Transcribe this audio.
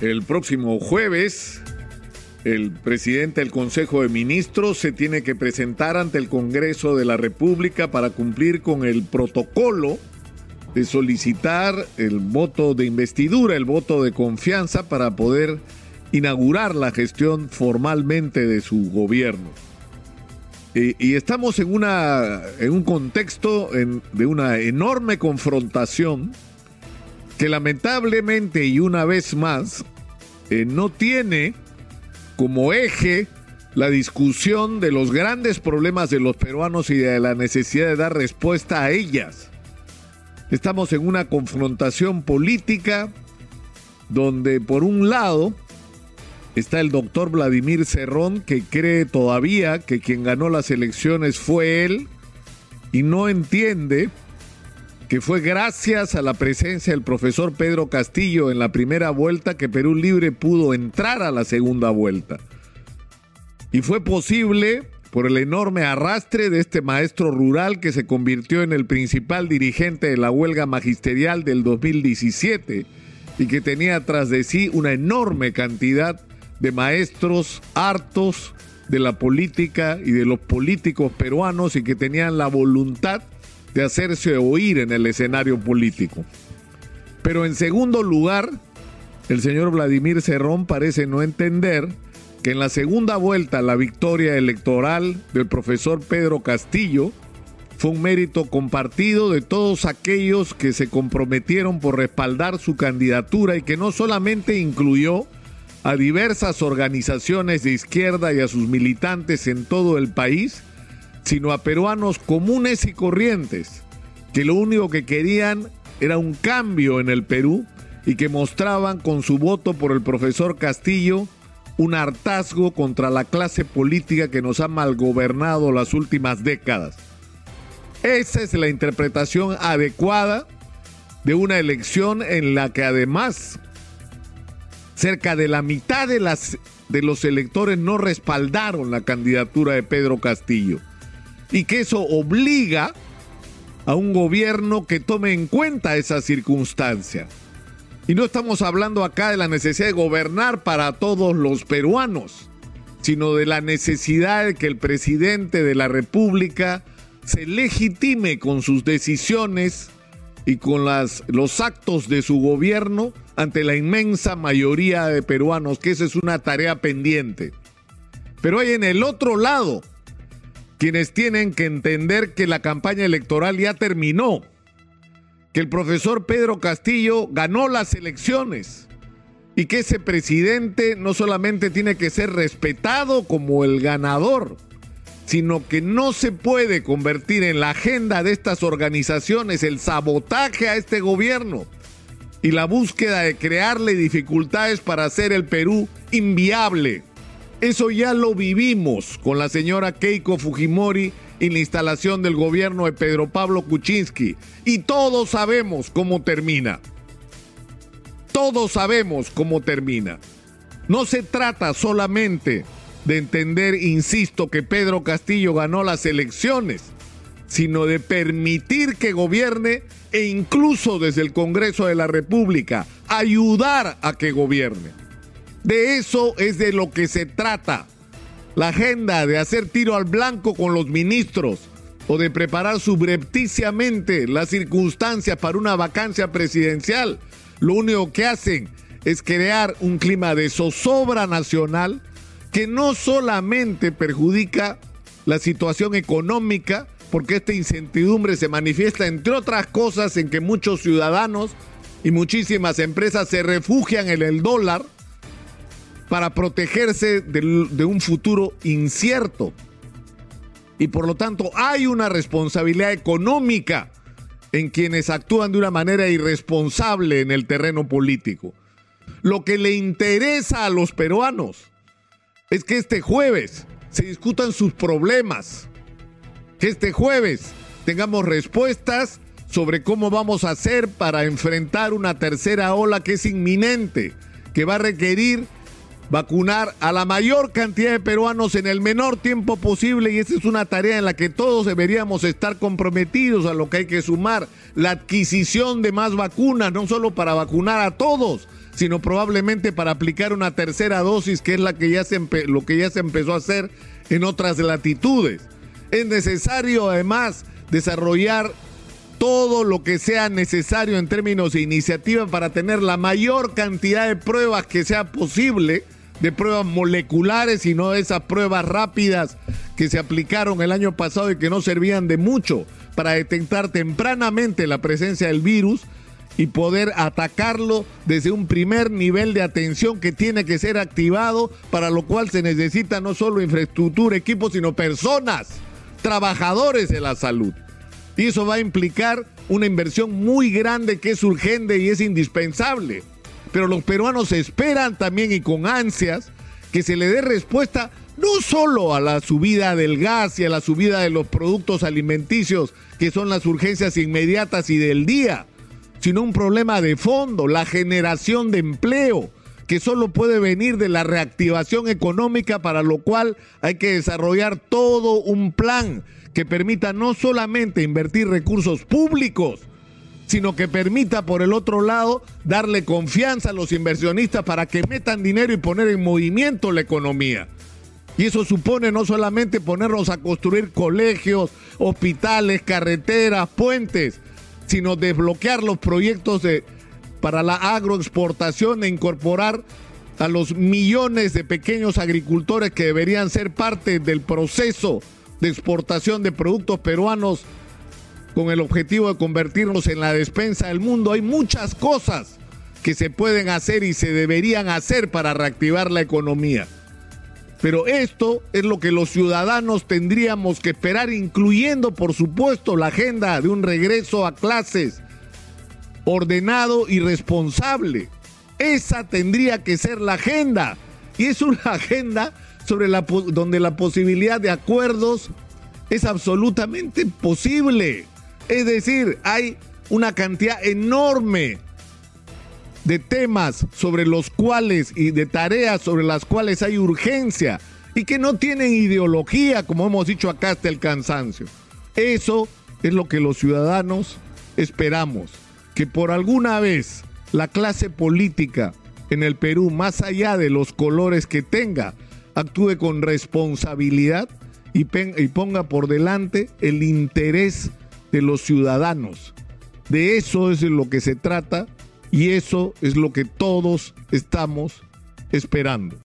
El próximo jueves, el presidente del Consejo de Ministros se tiene que presentar ante el Congreso de la República para cumplir con el protocolo de solicitar el voto de investidura, el voto de confianza para poder inaugurar la gestión formalmente de su gobierno. Y, estamos en, una, en un contexto de una enorme confrontación que lamentablemente y una vez más eh, no tiene como eje la discusión de los grandes problemas de los peruanos y de la necesidad de dar respuesta a ellas. Estamos en una confrontación política donde por un lado está el doctor Vladimir Cerrón que cree todavía que quien ganó las elecciones fue él y no entiende que fue gracias a la presencia del profesor Pedro Castillo en la primera vuelta que Perú Libre pudo entrar a la segunda vuelta. Y fue posible por el enorme arrastre de este maestro rural que se convirtió en el principal dirigente de la huelga magisterial del 2017 y que tenía tras de sí una enorme cantidad de maestros hartos de la política y de los políticos peruanos y que tenían la voluntad de hacerse oír en el escenario político. Pero en segundo lugar, el señor Vladimir Cerrón parece no entender que en la segunda vuelta la victoria electoral del profesor Pedro Castillo fue un mérito compartido de todos aquellos que se comprometieron por respaldar su candidatura y que no solamente incluyó a diversas organizaciones de izquierda y a sus militantes en todo el país, sino a peruanos comunes y corrientes, que lo único que querían era un cambio en el Perú y que mostraban con su voto por el profesor Castillo un hartazgo contra la clase política que nos ha malgobernado las últimas décadas. Esa es la interpretación adecuada de una elección en la que además cerca de la mitad de, las, de los electores no respaldaron la candidatura de Pedro Castillo y que eso obliga a un gobierno que tome en cuenta esa circunstancia. Y no estamos hablando acá de la necesidad de gobernar para todos los peruanos, sino de la necesidad de que el presidente de la República se legitime con sus decisiones y con las, los actos de su gobierno ante la inmensa mayoría de peruanos, que esa es una tarea pendiente. Pero hay en el otro lado quienes tienen que entender que la campaña electoral ya terminó, que el profesor Pedro Castillo ganó las elecciones y que ese presidente no solamente tiene que ser respetado como el ganador, sino que no se puede convertir en la agenda de estas organizaciones el sabotaje a este gobierno y la búsqueda de crearle dificultades para hacer el Perú inviable. Eso ya lo vivimos con la señora Keiko Fujimori en la instalación del gobierno de Pedro Pablo Kuczynski. Y todos sabemos cómo termina. Todos sabemos cómo termina. No se trata solamente de entender, insisto, que Pedro Castillo ganó las elecciones, sino de permitir que gobierne e incluso desde el Congreso de la República ayudar a que gobierne. De eso es de lo que se trata. La agenda de hacer tiro al blanco con los ministros o de preparar subrepticiamente las circunstancias para una vacancia presidencial, lo único que hacen es crear un clima de zozobra nacional que no solamente perjudica la situación económica, porque esta incertidumbre se manifiesta, entre otras cosas, en que muchos ciudadanos y muchísimas empresas se refugian en el dólar para protegerse de, un futuro incierto. Y por lo tanto hay una responsabilidad económica en quienes actúan de una manera irresponsable en el terreno político. Lo que le interesa a los peruanos es que este jueves se discutan sus problemas, que este jueves tengamos respuestas sobre cómo vamos a hacer para enfrentar una tercera ola que es inminente, que va a requerir vacunar a la mayor cantidad de peruanos en el menor tiempo posible y esa es una tarea en la que todos deberíamos estar comprometidos a lo que hay que sumar la adquisición de más vacunas, no solo para vacunar a todos, sino probablemente para aplicar una tercera dosis, que es la que ya se lo que ya se empezó a hacer en otras latitudes. Es necesario además desarrollar todo lo que sea necesario en términos de iniciativa para tener la mayor cantidad de pruebas que sea posible, de pruebas moleculares y no esas pruebas rápidas que se aplicaron el año pasado y que no servían de mucho para detectar tempranamente la presencia del virus y poder atacarlo desde un primer nivel de atención que tiene que ser activado, para lo cual se necesita no solo infraestructura, equipos, sino personas, trabajadores de la salud. Y eso va a implicar una inversión muy grande que es urgente y es indispensable. Pero los peruanos esperan también y con ansias que se le dé respuesta no solo a la subida del gas y a la subida de los productos alimenticios, que son las urgencias inmediatas y del día, sino un problema de fondo, la generación de empleo, que solo puede venir de la reactivación económica, para lo cual hay que desarrollar todo un plan que permita no solamente invertir recursos públicos, sino que permita por el otro lado darle confianza a los inversionistas para que metan dinero y poner en movimiento la economía. Y eso supone no solamente ponernos a construir colegios, hospitales, carreteras, puentes, sino desbloquear los proyectos de, para la agroexportación e incorporar a los millones de pequeños agricultores que deberían ser parte del proceso de exportación de productos peruanos con el objetivo de convertirnos en la despensa del mundo. Hay muchas cosas que se pueden hacer y se deberían hacer para reactivar la economía. Pero esto es lo que los ciudadanos tendríamos que esperar, incluyendo por supuesto la agenda de un regreso a clases ordenado y responsable. Esa tendría que ser la agenda. Y es una agenda sobre la, donde la posibilidad de acuerdos es absolutamente posible. Es decir, hay una cantidad enorme de temas sobre los cuales y de tareas sobre las cuales hay urgencia y que no tienen ideología, como hemos dicho acá hasta el cansancio. Eso es lo que los ciudadanos esperamos, que por alguna vez la clase política en el Perú, más allá de los colores que tenga, actúe con responsabilidad y, y ponga por delante el interés de los ciudadanos. De eso es de lo que se trata y eso es lo que todos estamos esperando.